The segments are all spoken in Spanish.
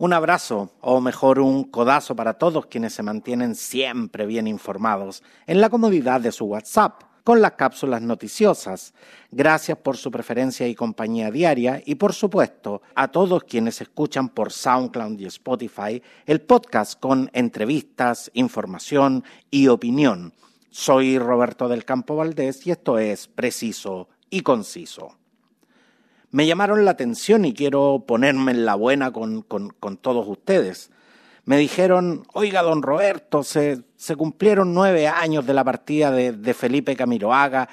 Un abrazo, o mejor un codazo para todos quienes se mantienen siempre bien informados en la comodidad de su WhatsApp con las cápsulas noticiosas. Gracias por su preferencia y compañía diaria y por supuesto a todos quienes escuchan por SoundCloud y Spotify el podcast con entrevistas, información y opinión. Soy Roberto del Campo Valdés y esto es Preciso y Conciso me llamaron la atención y quiero ponerme en la buena con, todos ustedes. Me dijeron, oiga, don Roberto, se, cumplieron nueve años de la partida de, Felipe Camiroaga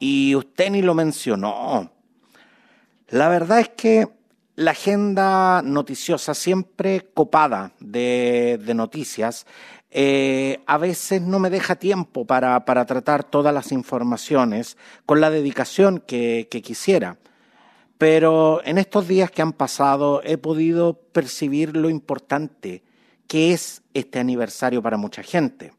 y usted ni lo mencionó. La verdad es que la agenda noticiosa, siempre copada de, noticias, eh, a veces no me deja tiempo para, tratar todas las informaciones con la dedicación que quisiera. Pero en estos días que han pasado he podido percibir lo importante que es este aniversario para mucha gente.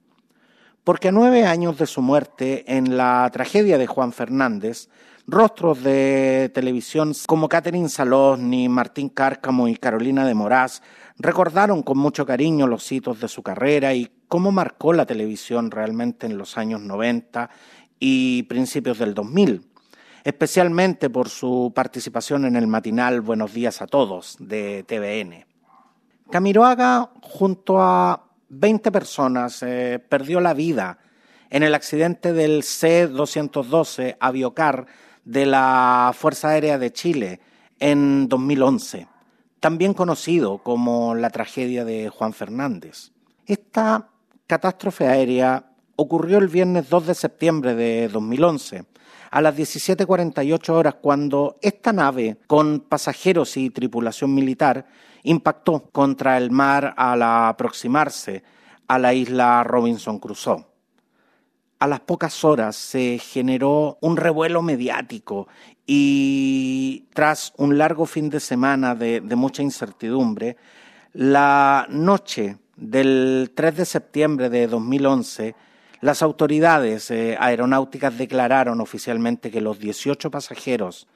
Porque a nueve años de su muerte, en la tragedia de Juan Fernández, rostros de televisión como Catherine Salosny, Martín Cárcamo y Carolina de Moraz recordaron con mucho cariño los hitos de su carrera y cómo marcó la televisión realmente en los años 90 y principios del 2000 especialmente por su participación en el matinal Buenos días a todos de TVN. Camiroaga, junto a 20 personas, eh, perdió la vida en el accidente del C-212 Aviocar de la Fuerza Aérea de Chile en 2011, también conocido como la tragedia de Juan Fernández. Esta catástrofe aérea ocurrió el viernes 2 de septiembre de 2011 a las 17.48 horas cuando esta nave con pasajeros y tripulación militar impactó contra el mar al aproximarse a la isla Robinson Crusoe. A las pocas horas se generó un revuelo mediático y tras un largo fin de semana de, de mucha incertidumbre, la noche del 3 de septiembre de 2011 las autoridades eh, aeronáuticas declararon oficialmente que los 18 pasajeros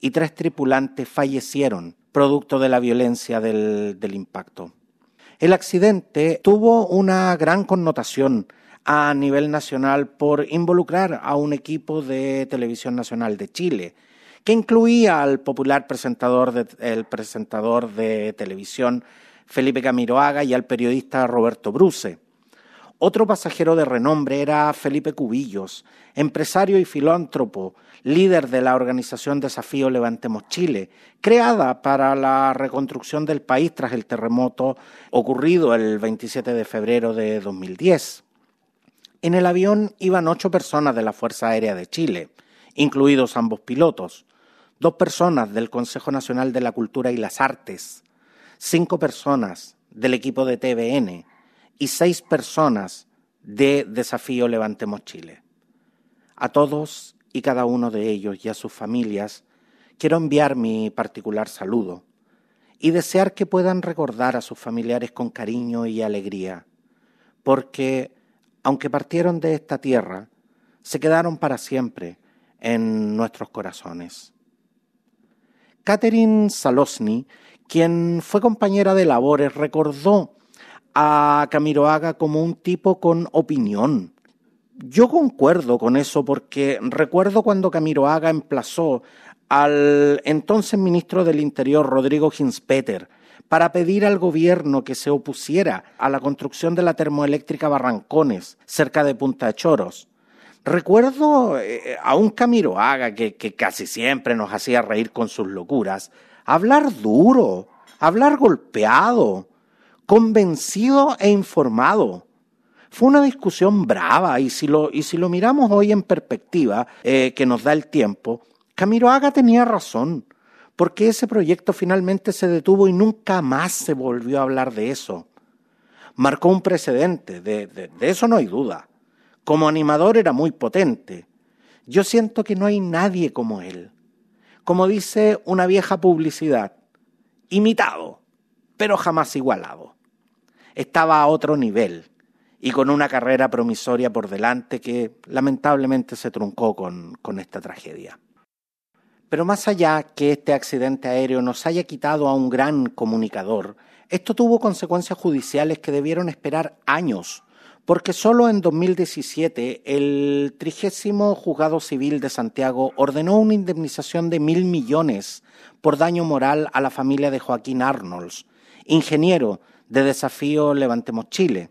y tres tripulantes fallecieron producto de la violencia del, impacto. El accidente tuvo una gran connotación a nivel nacional por involucrar a un equipo de Televisión Nacional de Chile, que incluía al popular presentador de, presentador de televisión Felipe Camiroaga y al periodista Roberto Bruce. Otro pasajero de renombre era Felipe Cubillos, empresario y filántropo, líder de la organización Desafío Levantemos Chile, creada para la reconstrucción del país tras el terremoto ocurrido el 27 de febrero de 2010. En el avión iban ocho personas de la Fuerza Aérea de Chile, incluidos ambos pilotos, dos personas del Consejo Nacional de la Cultura y las Artes, cinco personas del equipo de TVN, y seis personas de Desafío Levantemos Chile. A todos y cada uno de ellos y a sus familias quiero enviar mi particular saludo y desear que puedan recordar a sus familiares con cariño y alegría, porque aunque partieron de esta tierra, se quedaron para siempre en nuestros corazones. Catherine Salosny, quien fue compañera de labores, recordó a Camiroaga como un tipo con opinión. Yo concuerdo con eso porque recuerdo cuando Camiroaga emplazó al entonces ministro del Interior, Rodrigo Ginspeter, para pedir al gobierno que se opusiera a la construcción de la termoeléctrica Barrancones, cerca de Punta de Choros. Recuerdo eh, a un Camiroaga que, que casi siempre nos hacía reír con sus locuras, hablar duro, hablar golpeado, convencido e informado. Fue una discusión brava y si lo, y si lo miramos hoy en perspectiva, eh, que nos da el tiempo, Camiroaga tenía razón, porque ese proyecto finalmente se detuvo y nunca más se volvió a hablar de eso. Marcó un precedente, de, de eso no hay duda. Como animador era muy potente. Yo siento que no hay nadie como él. Como dice una vieja publicidad, imitado, pero jamás igualado estaba a otro nivel y con una carrera promisoria por delante que lamentablemente se truncó con, esta tragedia. Pero más allá que este accidente aéreo nos haya quitado a un gran comunicador, esto tuvo consecuencias judiciales que debieron esperar años, porque solo en 2017 el trigésimo juzgado civil de Santiago ordenó una indemnización de mil millones por daño moral a la familia de Joaquín Arnolds, ingeniero de Desafío Levantemos Chile.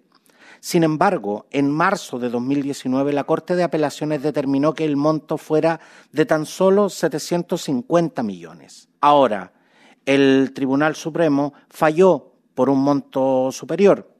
Sin embargo, en marzo de 2019 la Corte de Apelaciones determinó que el monto fuera de tan solo 750 millones. Ahora, el Tribunal Supremo falló por un monto superior.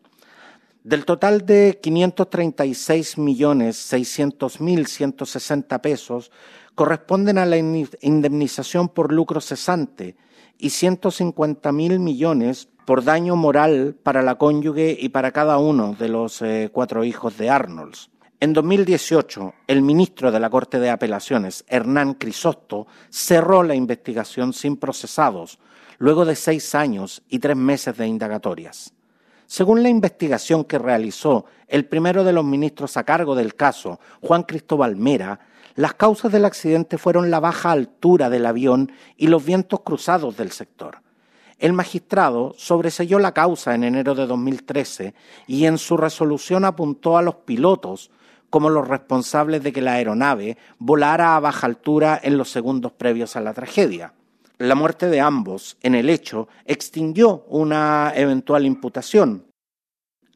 Del total de 536 millones 600 mil 160 pesos corresponden a la indemnización por lucro cesante y 150 mil millones por daño moral para la cónyuge y para cada uno de los eh, cuatro hijos de Arnolds. En 2018, el ministro de la Corte de Apelaciones, Hernán Crisosto, cerró la investigación sin procesados, luego de seis años y tres meses de indagatorias. Según la investigación que realizó el primero de los ministros a cargo del caso, Juan Cristóbal Mera, las causas del accidente fueron la baja altura del avión y los vientos cruzados del sector. El magistrado sobreselló la causa en enero de 2013 y en su resolución apuntó a los pilotos como los responsables de que la aeronave volara a baja altura en los segundos previos a la tragedia. La muerte de ambos en el hecho extinguió una eventual imputación.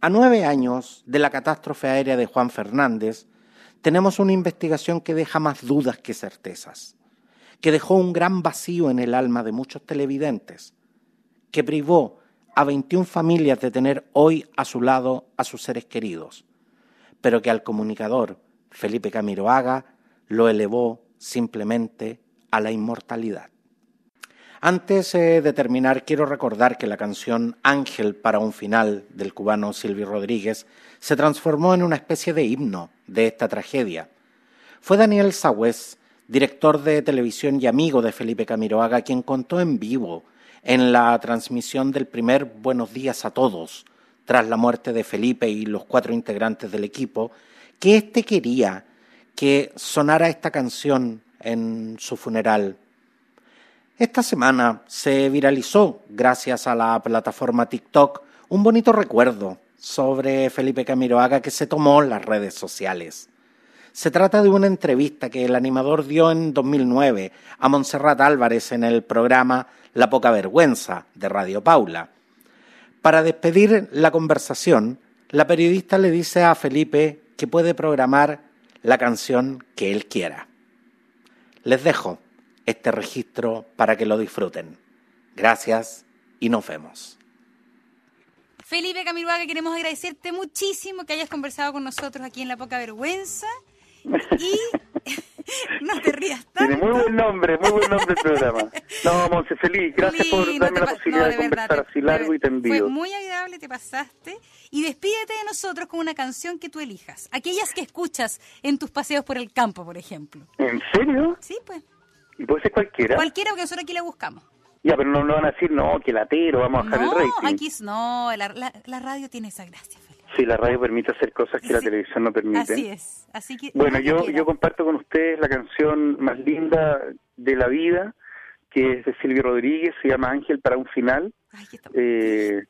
A nueve años de la catástrofe aérea de Juan Fernández, tenemos una investigación que deja más dudas que certezas, que dejó un gran vacío en el alma de muchos televidentes, que privó a 21 familias de tener hoy a su lado a sus seres queridos, pero que al comunicador Felipe Camiroaga lo elevó simplemente a la inmortalidad. Antes de terminar, quiero recordar que la canción Ángel para un final del cubano Silvio Rodríguez se transformó en una especie de himno de esta tragedia. Fue Daniel Sagüez, director de televisión y amigo de Felipe Camiroaga, quien contó en vivo en la transmisión del primer Buenos días a todos, tras la muerte de Felipe y los cuatro integrantes del equipo, que éste quería que sonara esta canción en su funeral esta semana se viralizó, gracias a la plataforma TikTok, un bonito recuerdo sobre Felipe Camiroaga que se tomó en las redes sociales. Se trata de una entrevista que el animador dio en 2009 a Montserrat Álvarez en el programa La Poca Vergüenza de Radio Paula. Para despedir la conversación, la periodista le dice a Felipe que puede programar la canción que él quiera. Les dejo este registro para que lo disfruten. Gracias y nos vemos. Felipe Camiruaga, queremos agradecerte muchísimo que hayas conversado con nosotros aquí en La Poca Vergüenza. Y no te rías tanto. Tiene muy buen nombre, muy buen nombre el programa. No, Monse, feliz. Gracias por darme la posibilidad de, conversar así largo y tendido. Fue muy agradable, te pasaste. Y despídete de nosotros con una canción que tú elijas. Aquellas que escuchas en tus paseos por el campo, por ejemplo. ¿En serio? Sí, pues. ¿Y puede ser cualquiera? Cualquiera, porque nosotros aquí la buscamos. Ya, pero no, no van a decir, no, que latero, vamos a bajar el rating. Aquí, no, la, la, radio tiene esa gracia, Felipe. Sí, la radio permite hacer cosas que la televisión no permite. Así es. Así que, bueno, yo, yo comparto con ustedes la canción más linda de la vida, que es de Silvio Rodríguez, se llama Ángel para un final. Ay, eh,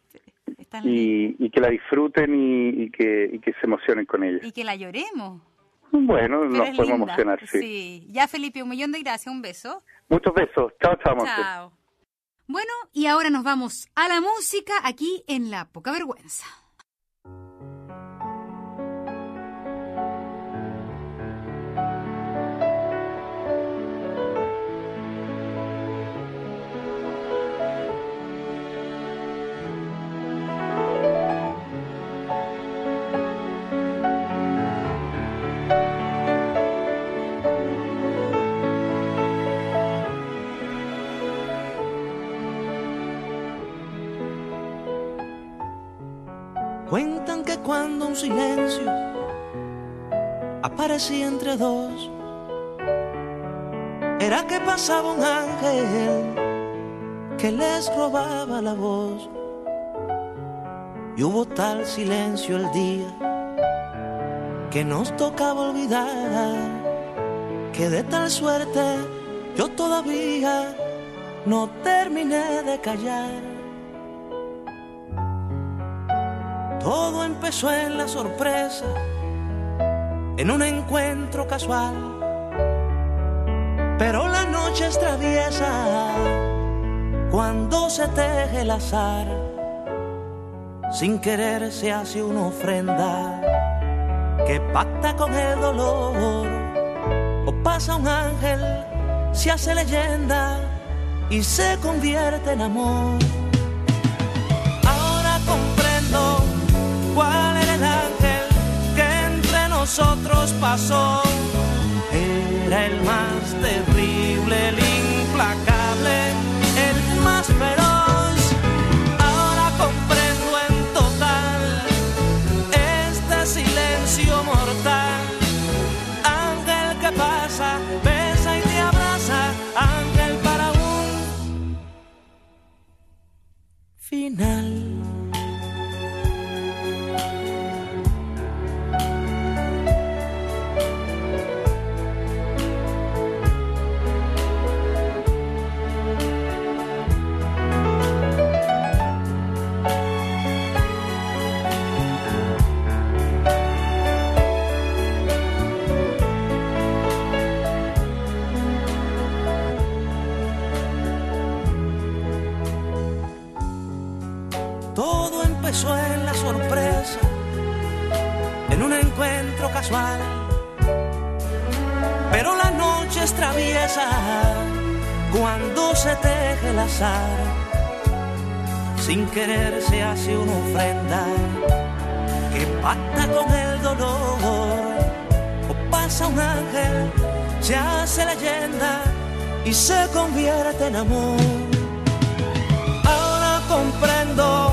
y, y, que la disfruten y, y, que, y que se emocionen con ella. Y que la lloremos. Bueno, nos podemos emocionar, sí. sí. Ya, Felipe, un millón de gracias, un beso. Muchos besos. Chao, chao, Chao. Bueno, y ahora nos vamos a la música aquí en La Poca Vergüenza. Cuando un silencio aparecía entre dos, era que pasaba un ángel que les robaba la voz. Y hubo tal silencio el día que nos tocaba olvidar que de tal suerte yo todavía no terminé de callar. Todo empezó en la sorpresa, en un encuentro casual. Pero la noche es traviesa cuando se teje el azar. Sin querer se hace una ofrenda que pacta con el dolor. O pasa un ángel, se hace leyenda y se convierte en amor. Cuál era el ángel que entre nosotros pasó. Era el más terrible, traviesa cuando se teje el azar. Sin querer se hace una ofrenda que pacta con el dolor. O pasa un ángel, se hace leyenda y se convierte en amor. Ahora comprendo